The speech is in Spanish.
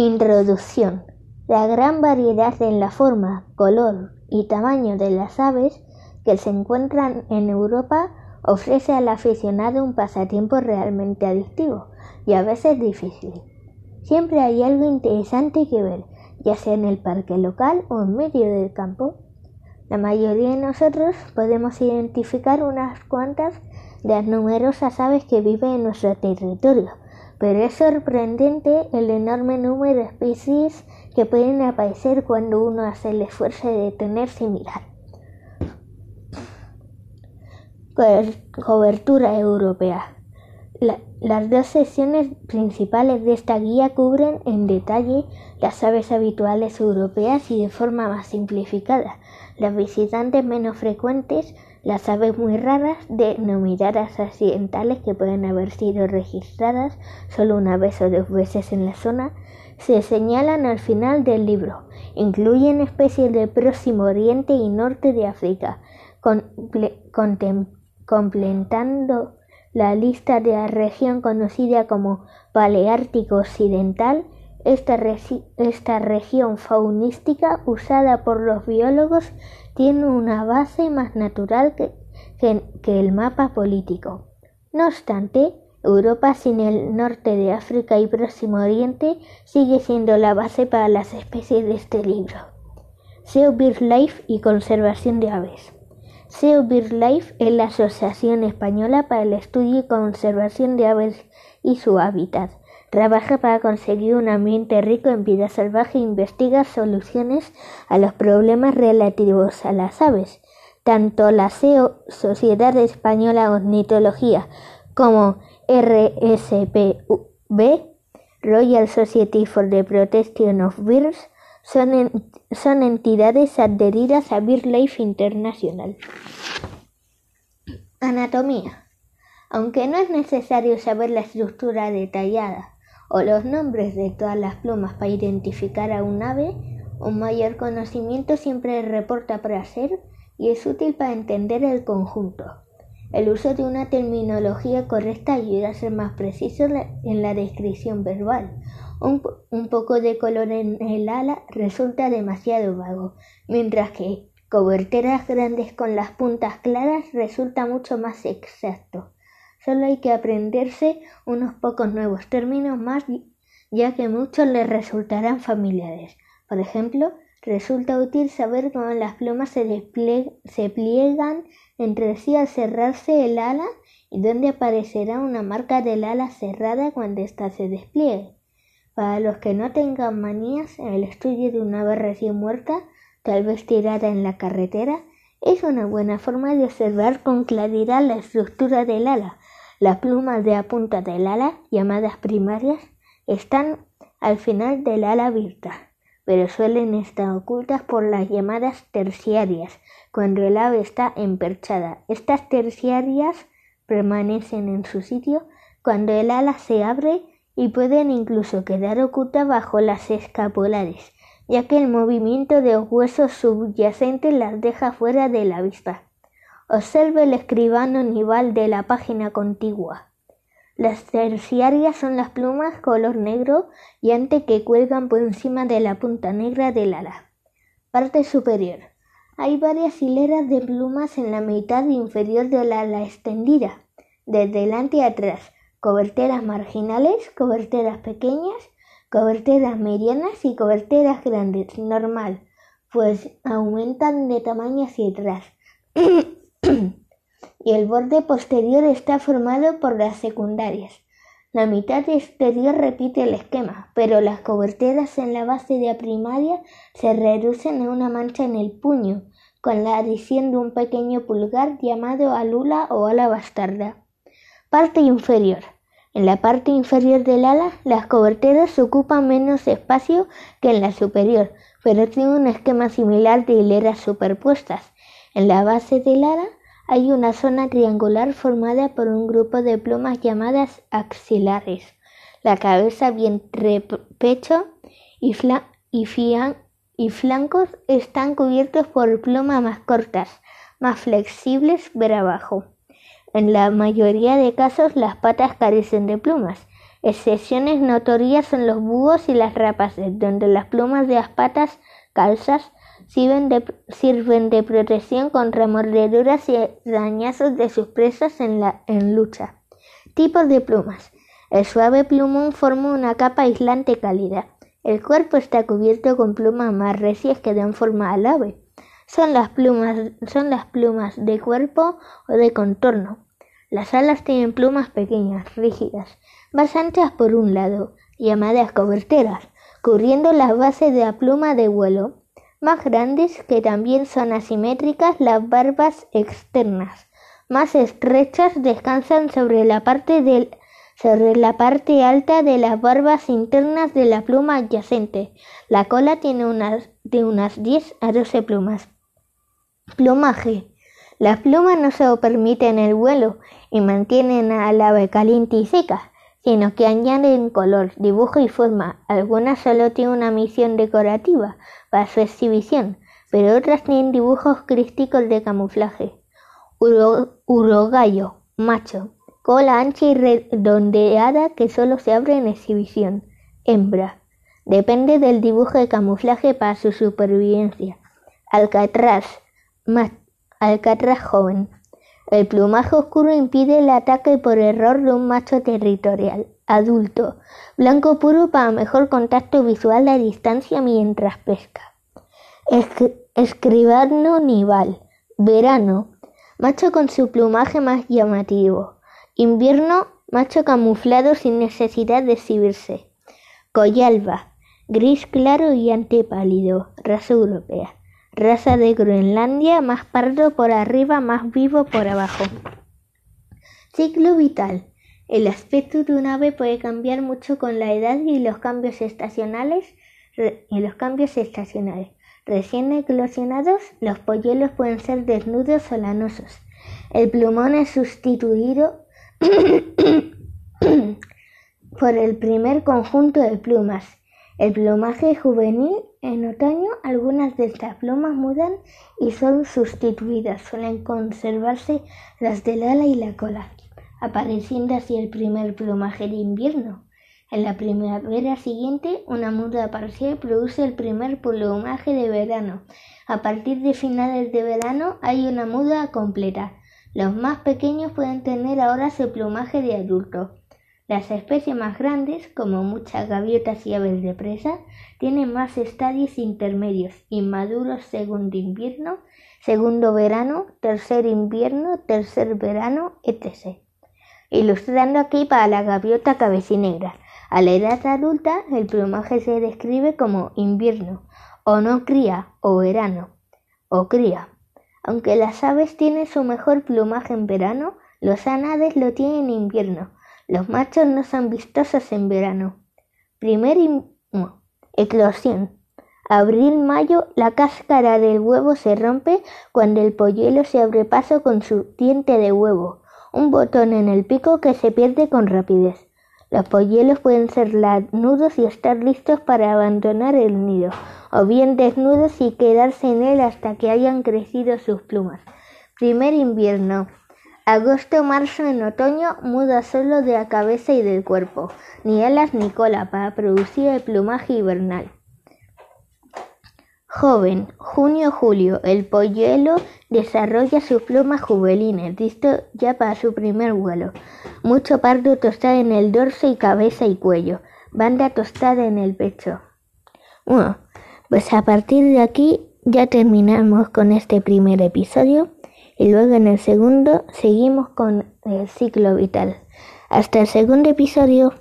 Introducción. La gran variedad en la forma, color y tamaño de las aves que se encuentran en Europa ofrece al aficionado un pasatiempo realmente adictivo y a veces difícil. Siempre hay algo interesante que ver, ya sea en el parque local o en medio del campo. La mayoría de nosotros podemos identificar unas cuantas de las numerosas aves que viven en nuestro territorio, pero es sorprendente el enorme número de especies que pueden aparecer cuando uno hace el esfuerzo de detenerse y mirar. Cobertura europea. Las dos sesiones principales de esta guía cubren en detalle las aves habituales europeas y de forma más simplificada, las visitantes menos frecuentes las aves muy raras, denominadas accidentales que pueden haber sido registradas solo una vez o dos veces en la zona, se señalan al final del libro. Incluyen especies del Próximo Oriente y Norte de África, completando la lista de la región conocida como Paleártico Occidental. Esta, esta región faunística usada por los biólogos tiene una base más natural que, el mapa político. No obstante, Europa sin el norte de África y Próximo Oriente sigue siendo la base para las especies de este libro. SEO BirdLife y conservación de aves. BirdLife es la Asociación Española para el Estudio y Conservación de Aves y su hábitat. Trabaja para conseguir un ambiente rico en vida salvaje e investiga soluciones a los problemas relativos a las aves. Tanto la SEO, Sociedad Española de Ornitología, como RSPB, Royal Society for the Protection of Birds, son, son entidades adheridas a BirdLife International. Anatomía. Aunque no es necesario saber la estructura detallada o los nombres de todas las plumas para identificar a un ave, un mayor conocimiento siempre reporta placer y es útil para entender el conjunto. El uso de una terminología correcta ayuda a ser más preciso en la descripción verbal. Un, un, poco de color en el ala resulta demasiado vago, mientras que coberteras grandes con las puntas claras resulta mucho más exacto. Solo hay que aprenderse unos pocos nuevos términos más, ya que muchos les resultarán familiares. Por ejemplo, resulta útil saber cómo las plumas se, se pliegan entre sí al cerrarse el ala y dónde aparecerá una marca del ala cerrada cuando ésta se despliegue. Para los que no tengan manías, el estudio de una ave recién muerta, tal vez tirada en la carretera, es una buena forma de observar con claridad la estructura del ala, las plumas de la punta del ala, llamadas primarias, están al final del ala abierta, pero suelen estar ocultas por las llamadas terciarias, cuando el ave está emperchada. Estas terciarias permanecen en su sitio cuando el ala se abre y pueden incluso quedar ocultas bajo las escapulares, ya que el movimiento de los huesos subyacentes las deja fuera de la vista. Observe el escribano nival de la página contigua. Las terciarias son las plumas color negro y ante que cuelgan por encima de la punta negra del ala. Parte superior. Hay varias hileras de plumas en la mitad inferior del ala extendida, de delante a atrás, coberteras marginales, coberteras pequeñas, coberteras medianas y coberteras grandes, normal, pues aumentan de tamaño hacia atrás. y el borde posterior está formado por las secundarias. La mitad exterior repite el esquema, pero las coberteras en la base de la primaria se reducen a una mancha en el puño, con la adición de un pequeño pulgar llamado alula o ala bastarda. Parte inferior. En la parte inferior del ala, las coberteras ocupan menos espacio que en la superior, pero tienen un esquema similar de hileras superpuestas. En la base del ala hay una zona triangular formada por un grupo de plumas llamadas axilares. La cabeza, vientre, pecho y, y flancos están cubiertos por plumas más cortas, más flexibles ver abajo. En la mayoría de casos las patas carecen de plumas. Excepciones notorias son los búhos y las rapaces, donde las plumas de las patas calzas sirven de, protección contra mordeduras y dañazos de sus presas en, la, en lucha. Tipos de plumas. El suave plumón forma una capa aislante cálida. El cuerpo está cubierto con plumas más recias que dan forma al ave. Son las plumas, son las plumas de cuerpo o de contorno. Las alas tienen plumas pequeñas, rígidas, más anchas por un lado, llamadas coberteras, cubriendo las bases de la pluma de vuelo, más grandes que también son asimétricas las barbas externas, más estrechas descansan sobre la parte del sobre la parte alta de las barbas internas de la pluma adyacente. La cola tiene unas, de unas 10 a 12 plumas. Plumaje. Las plumas no se permiten el vuelo y mantienen al ave caliente y seca, sino que añaden color, dibujo y forma. Algunas solo tienen una misión decorativa para su exhibición, pero otras tienen dibujos crísticos de camuflaje. urogallo, macho, cola ancha y redondeada que solo se abre en exhibición. Hembra. Depende del dibujo de camuflaje para su supervivencia. Alcatraz, alcatraz joven. El plumaje oscuro impide el ataque por error de un macho territorial, adulto, blanco puro para mejor contacto visual a distancia mientras pesca. escribano nival, verano, macho con su plumaje más llamativo. Invierno, macho camuflado sin necesidad de exhibirse. Collalba, gris claro y antepálido, raza europea raza de Groenlandia, más pardo por arriba, más vivo por abajo. Ciclo vital. El aspecto de un ave puede cambiar mucho con la edad y los cambios estacionales. Y los cambios estacionales. Recién eclosionados, los polluelos pueden ser desnudos o lanosos. El plumón es sustituido por el primer conjunto de plumas. El plumaje juvenil en otoño algunas de estas plumas mudan y son sustituidas. Suelen conservarse las del ala y la cola, apareciendo así el primer plumaje de invierno. En la primavera siguiente, una muda parcial produce el primer plumaje de verano. A partir de finales de verano hay una muda completa. Los más pequeños pueden tener ahora su plumaje de adulto. Las especies más grandes, como muchas gaviotas y aves de presa, tienen más estadios intermedios, inmaduros segundo invierno, segundo verano, tercer invierno, tercer verano, etc. Ilustrando aquí para la gaviota cabecinegra. A la edad adulta, el plumaje se describe como invierno, o no cría, o verano, o cría. Aunque las aves tienen su mejor plumaje en verano, los anades lo tienen en invierno, los machos no son vistosos en verano. Primer eclosión. Abril-mayo, la cáscara del huevo se rompe cuando el polluelo se abre paso con su diente de huevo, un botón en el pico que se pierde con rapidez. Los polluelos pueden ser lanudos y estar listos para abandonar el nido, o bien desnudos y quedarse en él hasta que hayan crecido sus plumas. Primer invierno. Agosto-marzo en otoño muda solo de la cabeza y del cuerpo, ni alas ni cola para producir el plumaje hibernal. Joven, junio-julio, el polluelo desarrolla sus plumas juvenil, listo ya para su primer vuelo. Mucho pardo tostado en el dorso y cabeza y cuello, banda tostada en el pecho. Bueno, pues a partir de aquí ya terminamos con este primer episodio y luego en el segundo seguimos con el ciclo vital. Hasta el segundo episodio.